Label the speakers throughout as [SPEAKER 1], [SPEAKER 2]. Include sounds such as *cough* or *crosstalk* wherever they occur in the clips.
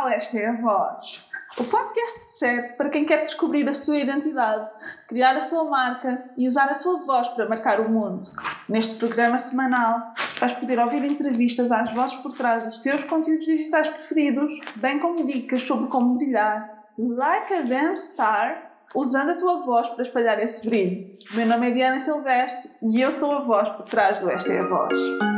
[SPEAKER 1] ao Esta é a Voz, o podcast certo para quem quer descobrir a sua identidade, criar a sua marca e usar a sua voz para marcar o mundo. Neste programa semanal, vais poder ouvir entrevistas às vozes por trás dos teus conteúdos digitais preferidos, bem como dicas sobre como brilhar, like a damn star, usando a tua voz para espalhar esse brilho. Meu nome é Diana Silvestre e eu sou a voz por trás do Esta é a Voz.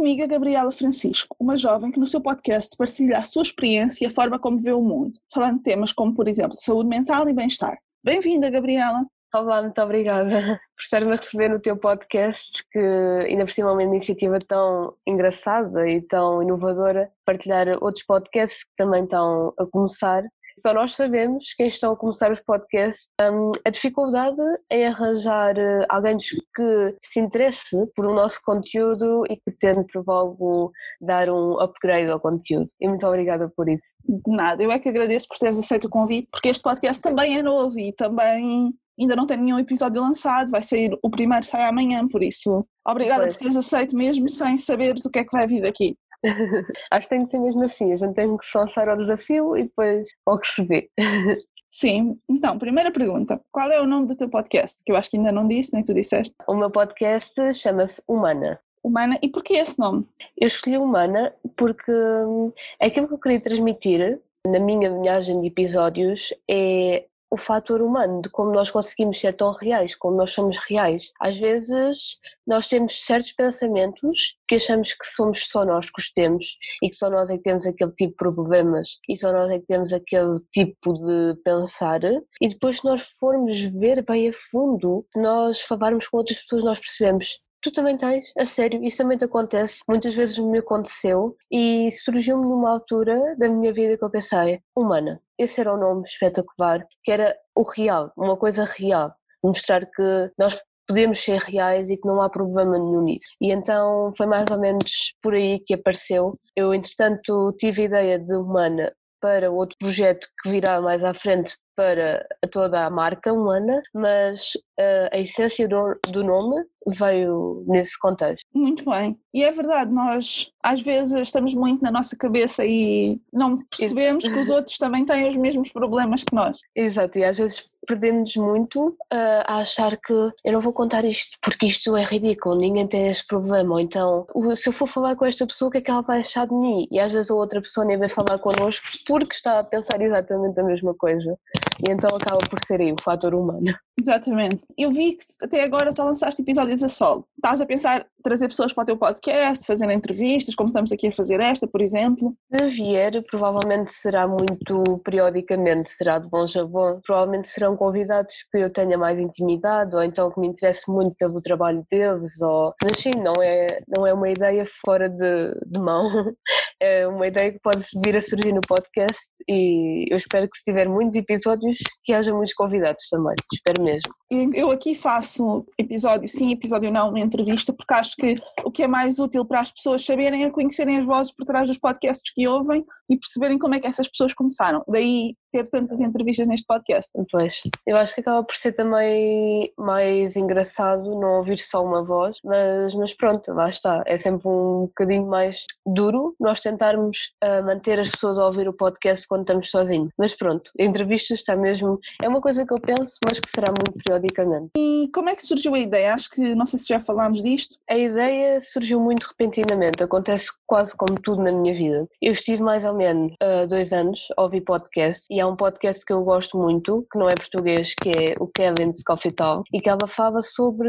[SPEAKER 1] Comigo a Gabriela Francisco, uma jovem que no seu podcast partilha a sua experiência e a forma como vê o mundo, falando de temas como, por exemplo, saúde mental e bem-estar. Bem-vinda, Gabriela!
[SPEAKER 2] Olá, muito obrigada *laughs* por estar-me a receber no teu podcast, que ainda por cima é uma iniciativa tão engraçada e tão inovadora, partilhar outros podcasts que também estão a começar só nós sabemos, quem estão a começar os podcasts, um, a dificuldade em arranjar uh, alguém que se interesse por o nosso conteúdo e que tente logo dar um upgrade ao conteúdo. E muito obrigada por isso.
[SPEAKER 1] De nada, eu é que agradeço por teres aceito o convite, porque este podcast também é novo e também ainda não tem nenhum episódio lançado, vai sair, o primeiro sai amanhã, por isso obrigada pois. por teres aceito mesmo sem saberes o que é que vai vir daqui. *laughs*
[SPEAKER 2] Acho que tem que ser mesmo assim, a gente tem que se lançar ao desafio e depois ao que se vê. *laughs*
[SPEAKER 1] Sim, então, primeira pergunta: qual é o nome do teu podcast? Que eu acho que ainda não disse, nem tu disseste.
[SPEAKER 2] O meu podcast chama-se Humana.
[SPEAKER 1] Humana, e porquê esse nome?
[SPEAKER 2] Eu escolhi Humana porque hum, aquilo que eu queria transmitir na minha viagem de episódios é o fator humano, de como nós conseguimos ser tão reais, como nós somos reais. Às vezes nós temos certos pensamentos que achamos que somos só nós que os temos e que só nós é que temos aquele tipo de problemas e só nós é que temos aquele tipo de pensar e depois se nós formos ver bem a fundo, se nós falarmos com outras pessoas nós percebemos Tu também tens, a sério, isso também te acontece, muitas vezes me aconteceu e surgiu-me numa altura da minha vida que eu pensei, humana, esse era o nome espetacular, que era o real, uma coisa real, mostrar que nós podemos ser reais e que não há problema nenhum nisso. E então foi mais ou menos por aí que apareceu. Eu, entretanto, tive a ideia de humana para outro projeto que virá mais à frente para toda a marca humana, mas uh, a essência do, do nome veio nesse contexto.
[SPEAKER 1] Muito bem. E é verdade, nós às vezes estamos muito na nossa cabeça e não percebemos que os outros também têm os mesmos problemas que nós.
[SPEAKER 2] Exato, e às vezes perdemos muito uh, a achar que eu não vou contar isto porque isto é ridículo, ninguém tem este problema, ou então se eu for falar com esta pessoa o que é que ela vai achar de mim? E às vezes a outra pessoa nem vai falar connosco porque está a pensar exatamente a mesma coisa. E então acaba por ser aí o fator humano.
[SPEAKER 1] Exatamente. Eu vi que até agora só lançaste episódios a solo. Estás a pensar trazer pessoas para o teu podcast, fazer entrevistas, como estamos aqui a fazer esta, por exemplo?
[SPEAKER 2] Se vier, provavelmente será muito periodicamente, será de bom bom. Provavelmente serão convidados que eu tenha mais intimidade ou então que me interesse muito pelo trabalho deles. Ou... Mas sim, não é, não é uma ideia fora de, de mão, *laughs* é uma ideia que pode vir a surgir no podcast e eu espero que se tiver muitos episódios que haja muitos convidados também, espero mesmo.
[SPEAKER 1] Eu aqui faço episódio sim, episódio não, entrevista, porque acho que o que é mais útil para as pessoas saberem é conhecerem as vozes por trás dos podcasts que ouvem e perceberem como é que essas pessoas começaram. Daí ter tantas entrevistas neste podcast.
[SPEAKER 2] Pois, eu acho que acaba por ser também mais engraçado não ouvir só uma voz, mas, mas pronto, lá está. É sempre um bocadinho mais duro nós tentarmos uh, manter as pessoas a ouvir o podcast quando estamos sozinhos. Mas pronto, entrevistas está mesmo. É uma coisa que eu penso, mas que será muito periodicamente.
[SPEAKER 1] E como é que surgiu a ideia? Acho que não sei se já falámos disto.
[SPEAKER 2] A ideia surgiu muito repentinamente, acontece quase como tudo na minha vida. Eu estive mais ou menos uh, dois anos a ouvir podcast e há um podcast que eu gosto muito, que não é português, que é o Kevin's Coffee Talk, e que ela fala sobre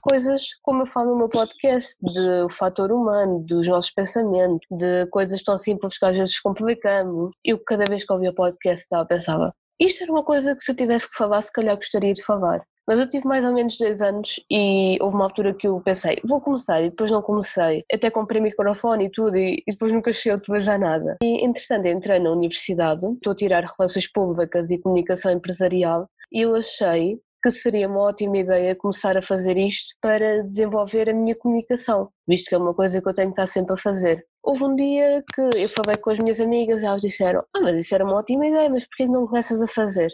[SPEAKER 2] coisas como eu falo no meu podcast, do fator humano, dos nossos pensamentos, de coisas tão simples que às vezes complicamos. Eu cada vez que ouvia podcast pensava, isto era uma coisa que se eu tivesse que falar, se calhar gostaria de falar. Mas eu tive mais ou menos dois anos e houve uma altura que eu pensei, vou começar e depois não comecei. Até comprei microfone e tudo e, e depois nunca cheguei a utilizar nada. E entretanto entrei na universidade, estou a tirar Relações Públicas e Comunicação Empresarial e eu achei que seria uma ótima ideia começar a fazer isto para desenvolver a minha comunicação, visto que é uma coisa que eu tenho que estar sempre a fazer. Houve um dia que eu falei com as minhas amigas e elas disseram: Ah, mas isso era uma ótima ideia, mas porquê não começas a fazer?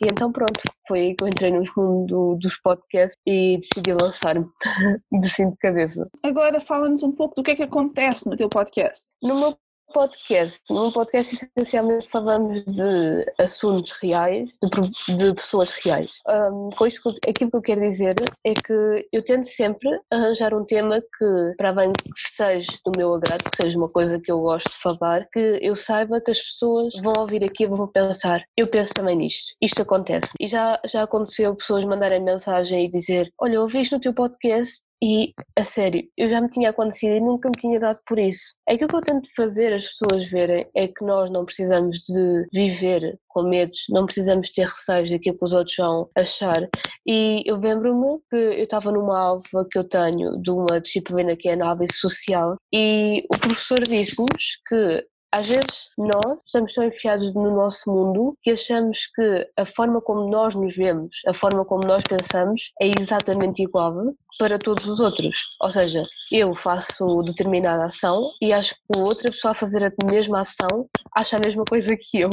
[SPEAKER 2] E então pronto, foi aí que eu entrei no mundo dos podcasts e decidi lançar-me *laughs* de sim de cabeça.
[SPEAKER 1] Agora fala-nos um pouco do que é que acontece no teu podcast.
[SPEAKER 2] No meu podcast. Num podcast, essencialmente, falamos de assuntos reais, de, de pessoas reais. Um, com isto, aquilo que eu quero dizer é que eu tento sempre arranjar um tema que, para além que seja do meu agrado, que seja uma coisa que eu gosto de falar, que eu saiba que as pessoas vão ouvir aquilo e vão pensar, eu penso também nisto, isto acontece. E já, já aconteceu pessoas mandarem mensagem e dizer, olha, ouvi isto no teu podcast e, a sério, eu já me tinha acontecido e nunca me tinha dado por isso. Aquilo que eu tento fazer as pessoas verem é que nós não precisamos de viver com medos, não precisamos ter receios daquilo que os outros vão achar. E eu lembro-me que eu estava numa aula que eu tenho de uma disciplina que é análise social e o professor disse-nos que às vezes nós estamos tão enfiados no nosso mundo que achamos que a forma como nós nos vemos, a forma como nós pensamos é exatamente igual para todos os outros. Ou seja, eu faço determinada ação e acho que outra pessoa a fazer a mesma ação acha a mesma coisa que eu.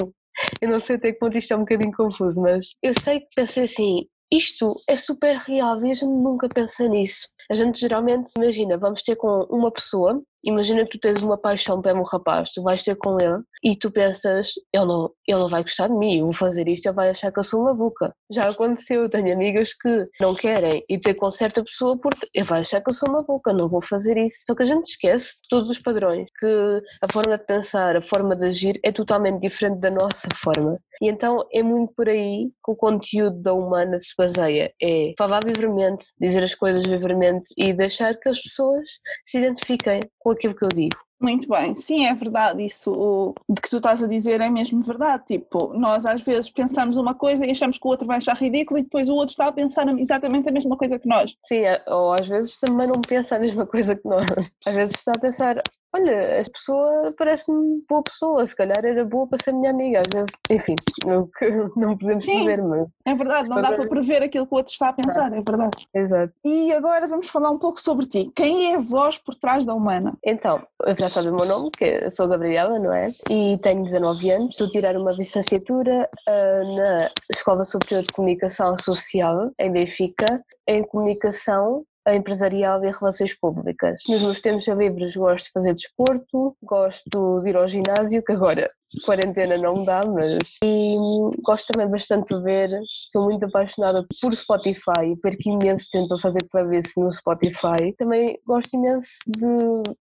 [SPEAKER 2] Eu não sei até que ponto isto é um bocadinho confuso, mas eu sei que pensei assim, isto é super real gente nunca pensa nisso. A gente geralmente imagina, vamos ter com uma pessoa Imagina que tu tens uma paixão pelo rapaz, tu vais ter com ele e tu pensas, ele não, ele não vai gostar de mim, eu vou fazer isto, ele vai achar que eu sou uma boca. Já aconteceu, tenho amigas que não querem ir ter com certa pessoa porque ele vai achar que eu sou uma boca, não vou fazer isso. Só que a gente esquece todos os padrões, que a forma de pensar, a forma de agir é totalmente diferente da nossa forma. E então é muito por aí que o conteúdo da humana se baseia, é falar livremente, dizer as coisas livremente e deixar que as pessoas se identifiquem com aquilo que eu digo.
[SPEAKER 1] Muito bem, sim, é verdade. Isso de que tu estás a dizer é mesmo verdade. Tipo, nós às vezes pensamos uma coisa e achamos que o outro vai achar ridículo e depois o outro está a pensar exatamente a mesma coisa que nós.
[SPEAKER 2] Sim, ou às vezes também não pensa a mesma coisa que nós. Às vezes está a pensar, olha, esta pessoa parece-me boa pessoa, se calhar era boa para ser minha amiga, às vezes, enfim, não, *laughs* não podemos Sim, prever, mas...
[SPEAKER 1] é verdade, não dá para prever aquilo que o outro está a pensar, é verdade.
[SPEAKER 2] Exato.
[SPEAKER 1] E agora vamos falar um pouco sobre ti, quem é a voz por trás da Humana?
[SPEAKER 2] Então, eu já sabe o meu nome, que eu sou Gabriela, não é? E tenho 19 anos, estou a tirar uma licenciatura uh, na Escola Superior de Comunicação Social, em Benfica, em Comunicação empresarial e relações públicas. Nos meus tempos livres gosto de fazer desporto, gosto de ir ao ginásio, que agora quarentena não dá, mas. E gosto também bastante de ver, sou muito apaixonada por Spotify, perco imenso tempo a fazer playlists no Spotify. Também gosto imenso de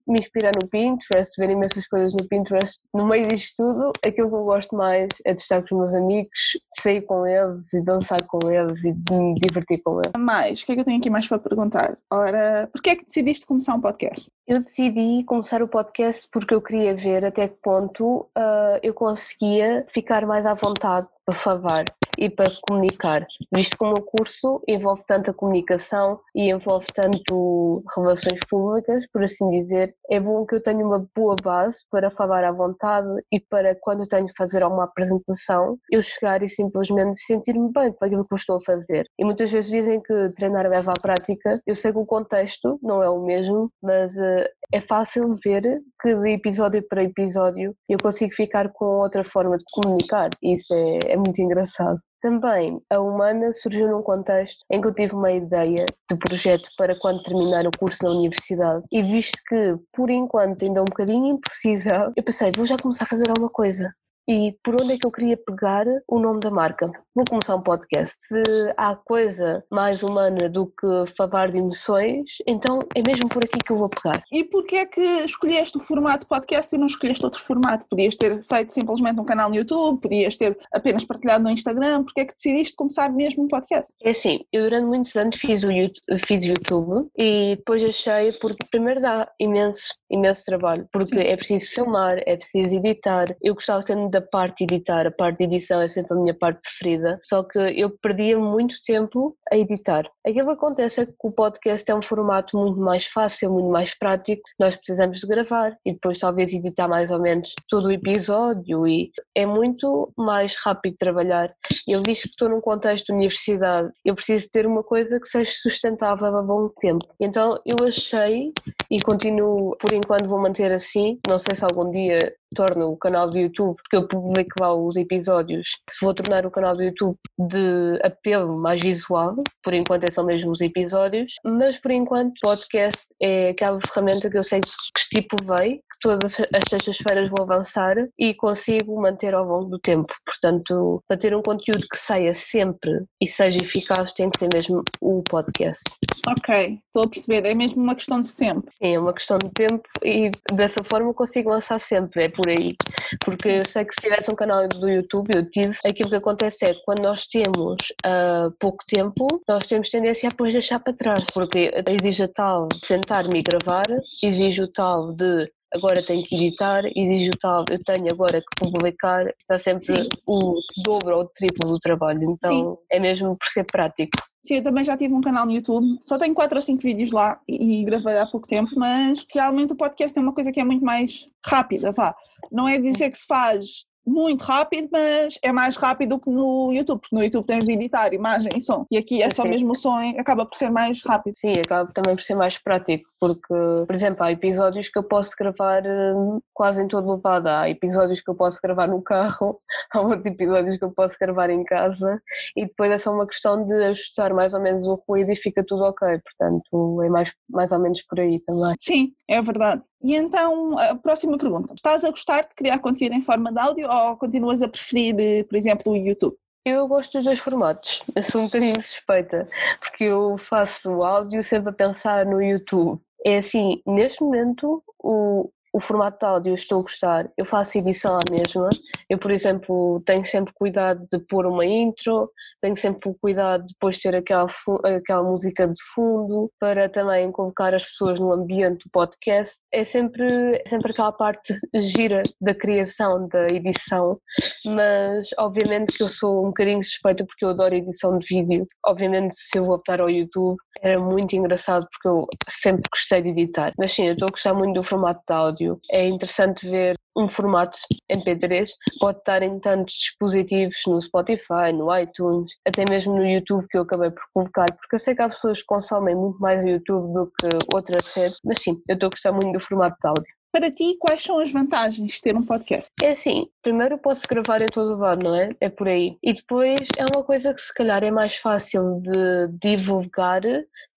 [SPEAKER 2] me inspirar no Pinterest, ver imensas coisas no Pinterest. No meio disto tudo, aquilo que eu gosto mais é de estar com os meus amigos, sair com eles e dançar com eles e de me divertir com eles.
[SPEAKER 1] Mais, o que é que eu tenho aqui mais para perguntar? Ora, porquê é que decidiste começar um podcast?
[SPEAKER 2] Eu decidi começar o podcast porque eu queria ver até que ponto uh, eu conseguia ficar mais à vontade para falar e para comunicar, visto que o meu curso envolve tanto a comunicação e envolve tanto relações públicas, por assim dizer, é bom que eu tenha uma boa base para falar à vontade e para quando eu tenho que fazer alguma apresentação, eu chegar e simplesmente sentir-me bem com aquilo que eu estou a fazer. E muitas vezes dizem que treinar leva à prática, eu sei que o contexto não é o mesmo, mas uh, é fácil ver que de episódio para episódio eu consigo ficar com outra forma de comunicar, isso é, é muito engraçado. Também, a Humana surgiu num contexto em que eu tive uma ideia de projeto para quando terminar o curso na universidade e visto que, por enquanto, ainda é um bocadinho impossível, eu pensei, vou já começar a fazer alguma coisa e por onde é que eu queria pegar o nome da marca. Vou começar um podcast. Se há coisa mais humana do que falar de emoções, então é mesmo por aqui que eu vou pegar.
[SPEAKER 1] E porquê é que escolheste o formato podcast e não escolheste outro formato? Podias ter feito simplesmente um canal no YouTube, podias ter apenas partilhado no Instagram, porquê é que decidiste começar mesmo um podcast?
[SPEAKER 2] É assim, eu durante muitos anos fiz o YouTube, fiz YouTube e depois achei, porque primeiro dá imenso, imenso trabalho, porque Sim. é preciso filmar, é preciso editar. Eu gostava sempre da parte de editar, a parte de edição é sempre a minha parte preferida, só que eu perdia muito tempo a editar. Aquilo que acontece é que o podcast é um formato muito mais fácil, muito mais prático, nós precisamos de gravar e depois talvez editar mais ou menos todo o episódio e é muito mais rápido trabalhar. Eu visto que estou num contexto de universidade, eu preciso ter uma coisa que seja sustentável a bom tempo. Então eu achei e continuo, por enquanto vou manter assim, não sei se algum dia torno o canal do YouTube, porque eu publico lá os episódios, se vou tornar o canal do YouTube de apelo mais visual, por enquanto é só mesmo os episódios, mas por enquanto o podcast é aquela ferramenta que eu sei que estipulei, que todas as sextas-feiras vou avançar e consigo manter ao longo do tempo. Portanto, para ter um conteúdo que saia sempre e seja eficaz, tem que ser mesmo o podcast.
[SPEAKER 1] Ok, estou a perceber, é mesmo uma questão de sempre.
[SPEAKER 2] Sim, é uma questão de tempo e dessa forma consigo lançar sempre, é por aí. Porque eu sei que se tivesse um canal do YouTube, eu tive, aquilo que acontece é que quando nós temos uh, pouco tempo, nós temos tendência a depois deixar para trás, porque exige a tal de sentar-me e gravar, exige o tal de agora tenho que editar, exige o tal, eu tenho agora que publicar, está sempre Sim. o dobro ou o triplo do trabalho, então Sim. é mesmo por ser prático.
[SPEAKER 1] Sim, eu também já tive um canal no YouTube, só tenho 4 ou 5 vídeos lá e gravei há pouco tempo, mas realmente o podcast é uma coisa que é muito mais rápida, vá. Não é dizer que se faz muito rápido, mas é mais rápido que no YouTube, porque no YouTube temos de editar imagem e som, e aqui é só mesmo o som, acaba por ser mais rápido.
[SPEAKER 2] Sim, acaba também por ser mais prático, porque, por exemplo, há episódios que eu posso gravar hum, quase em todo lado, há episódios que eu posso gravar no carro, *laughs* há outros episódios que eu posso gravar em casa, e depois é só uma questão de ajustar mais ou menos o ruído e fica tudo ok, portanto é mais, mais ou menos por aí também.
[SPEAKER 1] Sim, é verdade. E então, a próxima pergunta. Estás a gostar de criar conteúdo em forma de áudio ou continuas a preferir, eh, por exemplo, o YouTube?
[SPEAKER 2] Eu gosto dos dois formatos. Eu sou um bocadinho suspeita, porque eu faço áudio sempre a pensar no YouTube. É assim, neste momento, o, o formato de áudio estou a gostar, eu faço edição à mesma, eu por exemplo tenho sempre cuidado de pôr uma intro, tenho sempre cuidado de depois ter aquela, aquela música de fundo para também colocar as pessoas no ambiente do podcast, é sempre, é sempre aquela parte gira da criação, da edição, mas obviamente que eu sou um bocadinho suspeita porque eu adoro edição de vídeo, obviamente se eu voltar ao YouTube era muito engraçado porque eu sempre gostei de editar, mas sim, eu estou a gostar muito do formato de áudio áudio. É interessante ver um formato MP3 pode estar em tantos dispositivos no Spotify, no iTunes, até mesmo no YouTube que eu acabei por colocar, porque eu sei que há pessoas que consomem muito mais o YouTube do que outras redes, mas sim, eu estou a gostar muito do formato de áudio.
[SPEAKER 1] Para ti, quais são as vantagens de ter um podcast?
[SPEAKER 2] É assim, primeiro posso gravar em todo lado, não é? É por aí. E depois é uma coisa que se calhar é mais fácil de divulgar,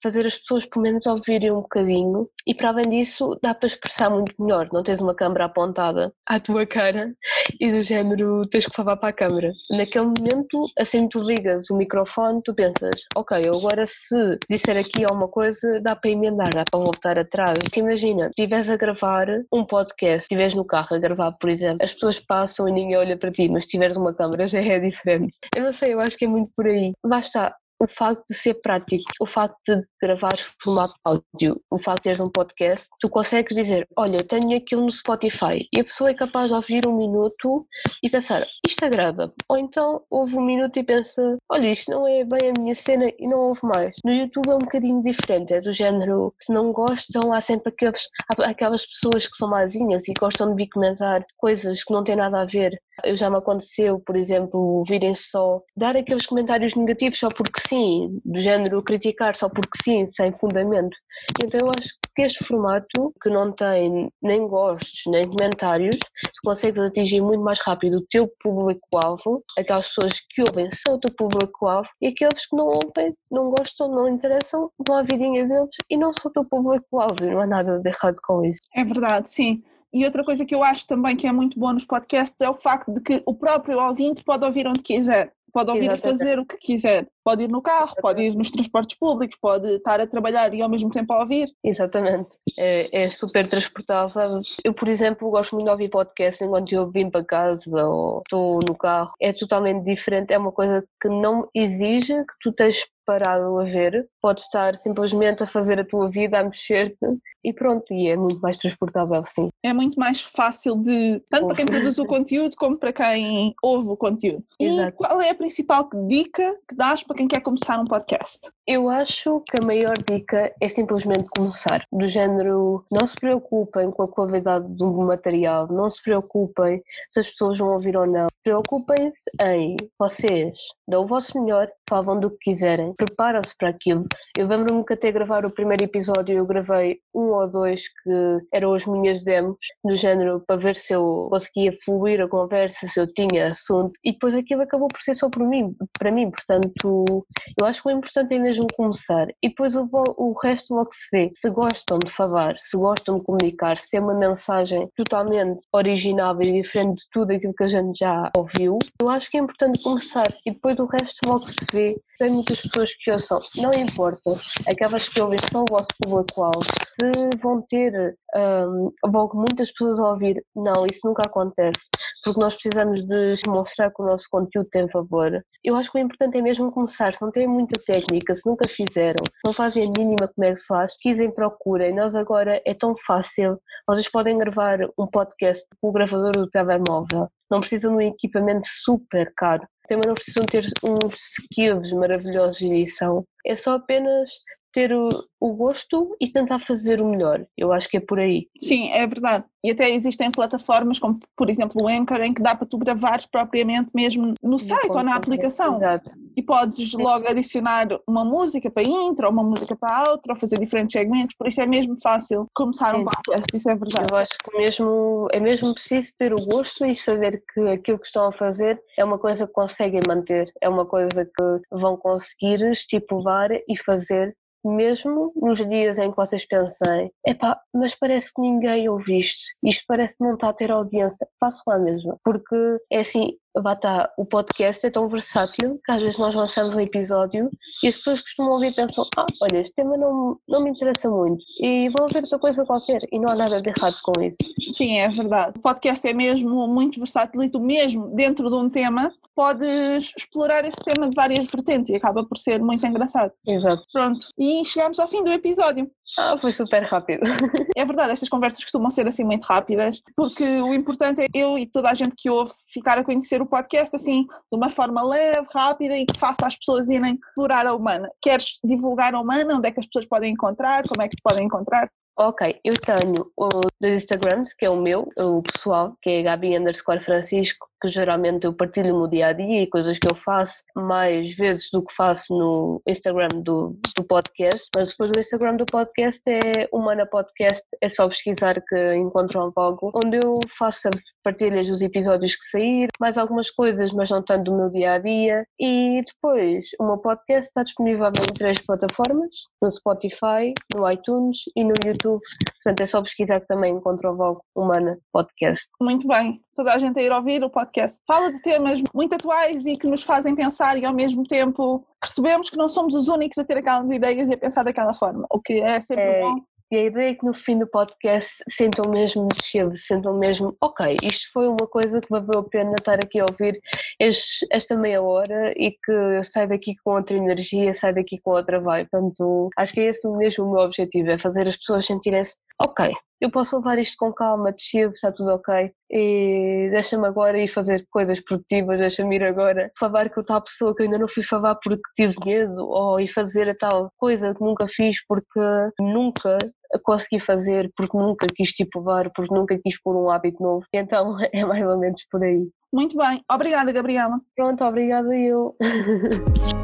[SPEAKER 2] fazer as pessoas pelo menos ouvirem um bocadinho e para além disso dá para expressar muito melhor, não tens uma câmera apontada à tua cara e do género tens que falar para a câmera. Naquele momento, assim tu ligas o microfone, tu pensas, ok, agora se disser aqui alguma coisa dá para emendar, dá para voltar atrás. Porque imagina, estiveres a gravar um podcast, se estiveres no carro a gravar, por exemplo, as pessoas passam e ninguém olha para ti, mas se tiveres uma câmera *laughs* já é diferente. Eu não sei, eu acho que é muito por aí. Basta o facto de ser prático, o facto de gravares formato áudio, o facto de teres um podcast, tu consegues dizer, olha, tenho aquilo no Spotify e a pessoa é capaz de ouvir um minuto e pensar, isto agrada. Ou então ouve um minuto e pensa, olha, isto não é bem a minha cena e não ouve mais. No YouTube é um bocadinho diferente, é do género, se não gostam, há sempre aqueles, aquelas pessoas que são mazinhas e gostam de comentar coisas que não têm nada a ver. Eu já me aconteceu, por exemplo, virem só dar aqueles comentários negativos só porque sim, do género criticar só porque sim, sem fundamento. Então eu acho que este formato, que não tem nem gostos nem comentários, tu consegues atingir muito mais rápido o teu público-alvo, aquelas pessoas que ouvem são o teu público-alvo e aqueles que não ouvem, não gostam, não interessam, vão à vidinha deles e não são o teu público-alvo. Não há nada de errado com isso.
[SPEAKER 1] É verdade, sim. E outra coisa que eu acho também que é muito boa nos podcasts é o facto de que o próprio ouvinte pode ouvir onde quiser. Pode ouvir Exatamente. e fazer o que quiser. Pode ir no carro, pode ir nos transportes públicos, pode estar a trabalhar e ao mesmo tempo a ouvir.
[SPEAKER 2] Exatamente. É, é super transportável. Eu, por exemplo, gosto muito de ouvir podcast enquanto eu vim para casa ou estou no carro. É totalmente diferente. É uma coisa que não exige que tu tens parado a ver, podes estar simplesmente a fazer a tua vida, a mexer-te e pronto, e é muito mais transportável, sim.
[SPEAKER 1] É muito mais fácil de, tanto para quem produz o conteúdo como para quem ouve o conteúdo. Exato. E qual é a principal dica que dás para quem quer começar um podcast?
[SPEAKER 2] Eu acho que a maior dica é simplesmente começar. Do género, não se preocupem com a qualidade do material, não se preocupem se as pessoas vão ouvir ou não. Preocupem-se em vocês, dão o vosso melhor, falam do que quiserem, preparam-se para aquilo. Eu lembro-me que até gravar o primeiro episódio eu gravei um ou dois que eram as minhas demos, do género, para ver se eu conseguia fluir a conversa, se eu tinha assunto, e depois aquilo acabou por ser só para mim, para mim. portanto, eu acho que o importante é mesmo mesmo começar e depois o, o resto logo se vê. Se gostam de falar, se gostam de comunicar, se é uma mensagem totalmente original e diferente de tudo aquilo que a gente já ouviu, eu acho que é importante começar. E depois o resto logo se vê tem muitas pessoas que ouçam, não importa, aquelas que ouvem são o vosso público-alvo, se vão ter um, vão muitas pessoas a ouvir, não, isso nunca acontece, porque nós precisamos de mostrar que o nosso conteúdo tem valor. Eu acho que o importante é mesmo começar, se não têm muita técnica, se nunca fizeram, não fazem a mínima como é que se faz, quisem, procurem, nós agora é tão fácil, vocês podem gravar um podcast com o gravador do telemóvel, não precisam de um equipamento super caro, também não precisam ter uns skills maravilhosos de edição, é só apenas ter o, o, gosto e tentar fazer o melhor. Eu acho que é por aí.
[SPEAKER 1] Sim, é verdade. E até existem plataformas como, por exemplo, o Anchor, em que dá para tu gravares propriamente mesmo no site ou na aplicação. Exato. E podes logo adicionar uma música para intro, ou uma música para outro, ou fazer diferentes segmentos, por isso é mesmo fácil começar Sim. um podcast, isso é verdade.
[SPEAKER 2] Eu acho que mesmo, é mesmo preciso ter o gosto e saber que aquilo que estão a fazer é uma coisa que conseguem manter, é uma coisa que vão conseguir estipular e fazer mesmo nos dias em que vocês pensem, epá, mas parece que ninguém ouve isto, isto parece que não está a ter audiência, faço lá mesmo, porque é assim, lá está, o podcast é tão versátil que às vezes nós lançamos um episódio e as pessoas costumam ouvir e pensam, ah, olha, este tema não, não me interessa muito e vão ouvir outra coisa qualquer e não há nada de errado com isso.
[SPEAKER 1] Sim, é verdade. O podcast é mesmo muito versátil e tu mesmo dentro de um tema podes explorar esse tema de várias vertentes e acaba por ser muito engraçado.
[SPEAKER 2] Exato.
[SPEAKER 1] Pronto, e chegamos ao fim do episódio.
[SPEAKER 2] Ah, foi super rápido. *laughs*
[SPEAKER 1] É verdade, estas conversas costumam ser assim muito rápidas, porque o importante é eu e toda a gente que ouve ficar a conhecer o podcast assim de uma forma leve, rápida e que faça as pessoas irem explorar a humana. Queres divulgar a humana? Onde é que as pessoas podem encontrar? Como é que te podem encontrar?
[SPEAKER 2] Ok, eu tenho o dois Instagrams, que é o meu, o pessoal, que é Gabi underscore Francisco, que geralmente eu partilho no dia a dia e coisas que eu faço mais vezes do que faço no Instagram do, do podcast. Mas depois do Instagram do podcast é Humana Podcast, é só pesquisar que encontram logo, onde eu faço partilhas dos episódios que saíram, mais algumas coisas, mas não tanto do meu dia a dia. E depois o meu podcast está disponível em três plataformas: no Spotify, no iTunes e no YouTube. Portanto, é só pesquisar que também encontram logo Humana Podcast.
[SPEAKER 1] Muito bem, toda a gente a ir ouvir o podcast podcast. Fala de temas muito atuais e que nos fazem pensar e ao mesmo tempo percebemos que não somos os únicos a ter aquelas ideias e a pensar daquela forma, o que é sempre é, bom.
[SPEAKER 2] E a ideia é que no fim do podcast sentam mesmo chill, sentam mesmo, ok, isto foi uma coisa que valeu a pena estar aqui a ouvir este, esta meia hora e que eu saio daqui com outra energia, saio daqui com outra vibe. Portanto, acho que é esse mesmo o meu objetivo, é fazer as pessoas sentirem-se, ok, eu posso levar isto com calma, de chill, está tudo ok, e deixa-me agora ir fazer coisas produtivas, deixa-me ir agora falar com tal pessoa que eu ainda não fui falar porque tive medo, ou ir fazer a tal coisa que nunca fiz porque nunca consegui fazer, porque nunca quis estipular, porque nunca quis pôr um hábito novo. Então *laughs* é mais ou menos por aí.
[SPEAKER 1] Muito bem, obrigada Gabriela.
[SPEAKER 2] Pronto, obrigada eu. *laughs*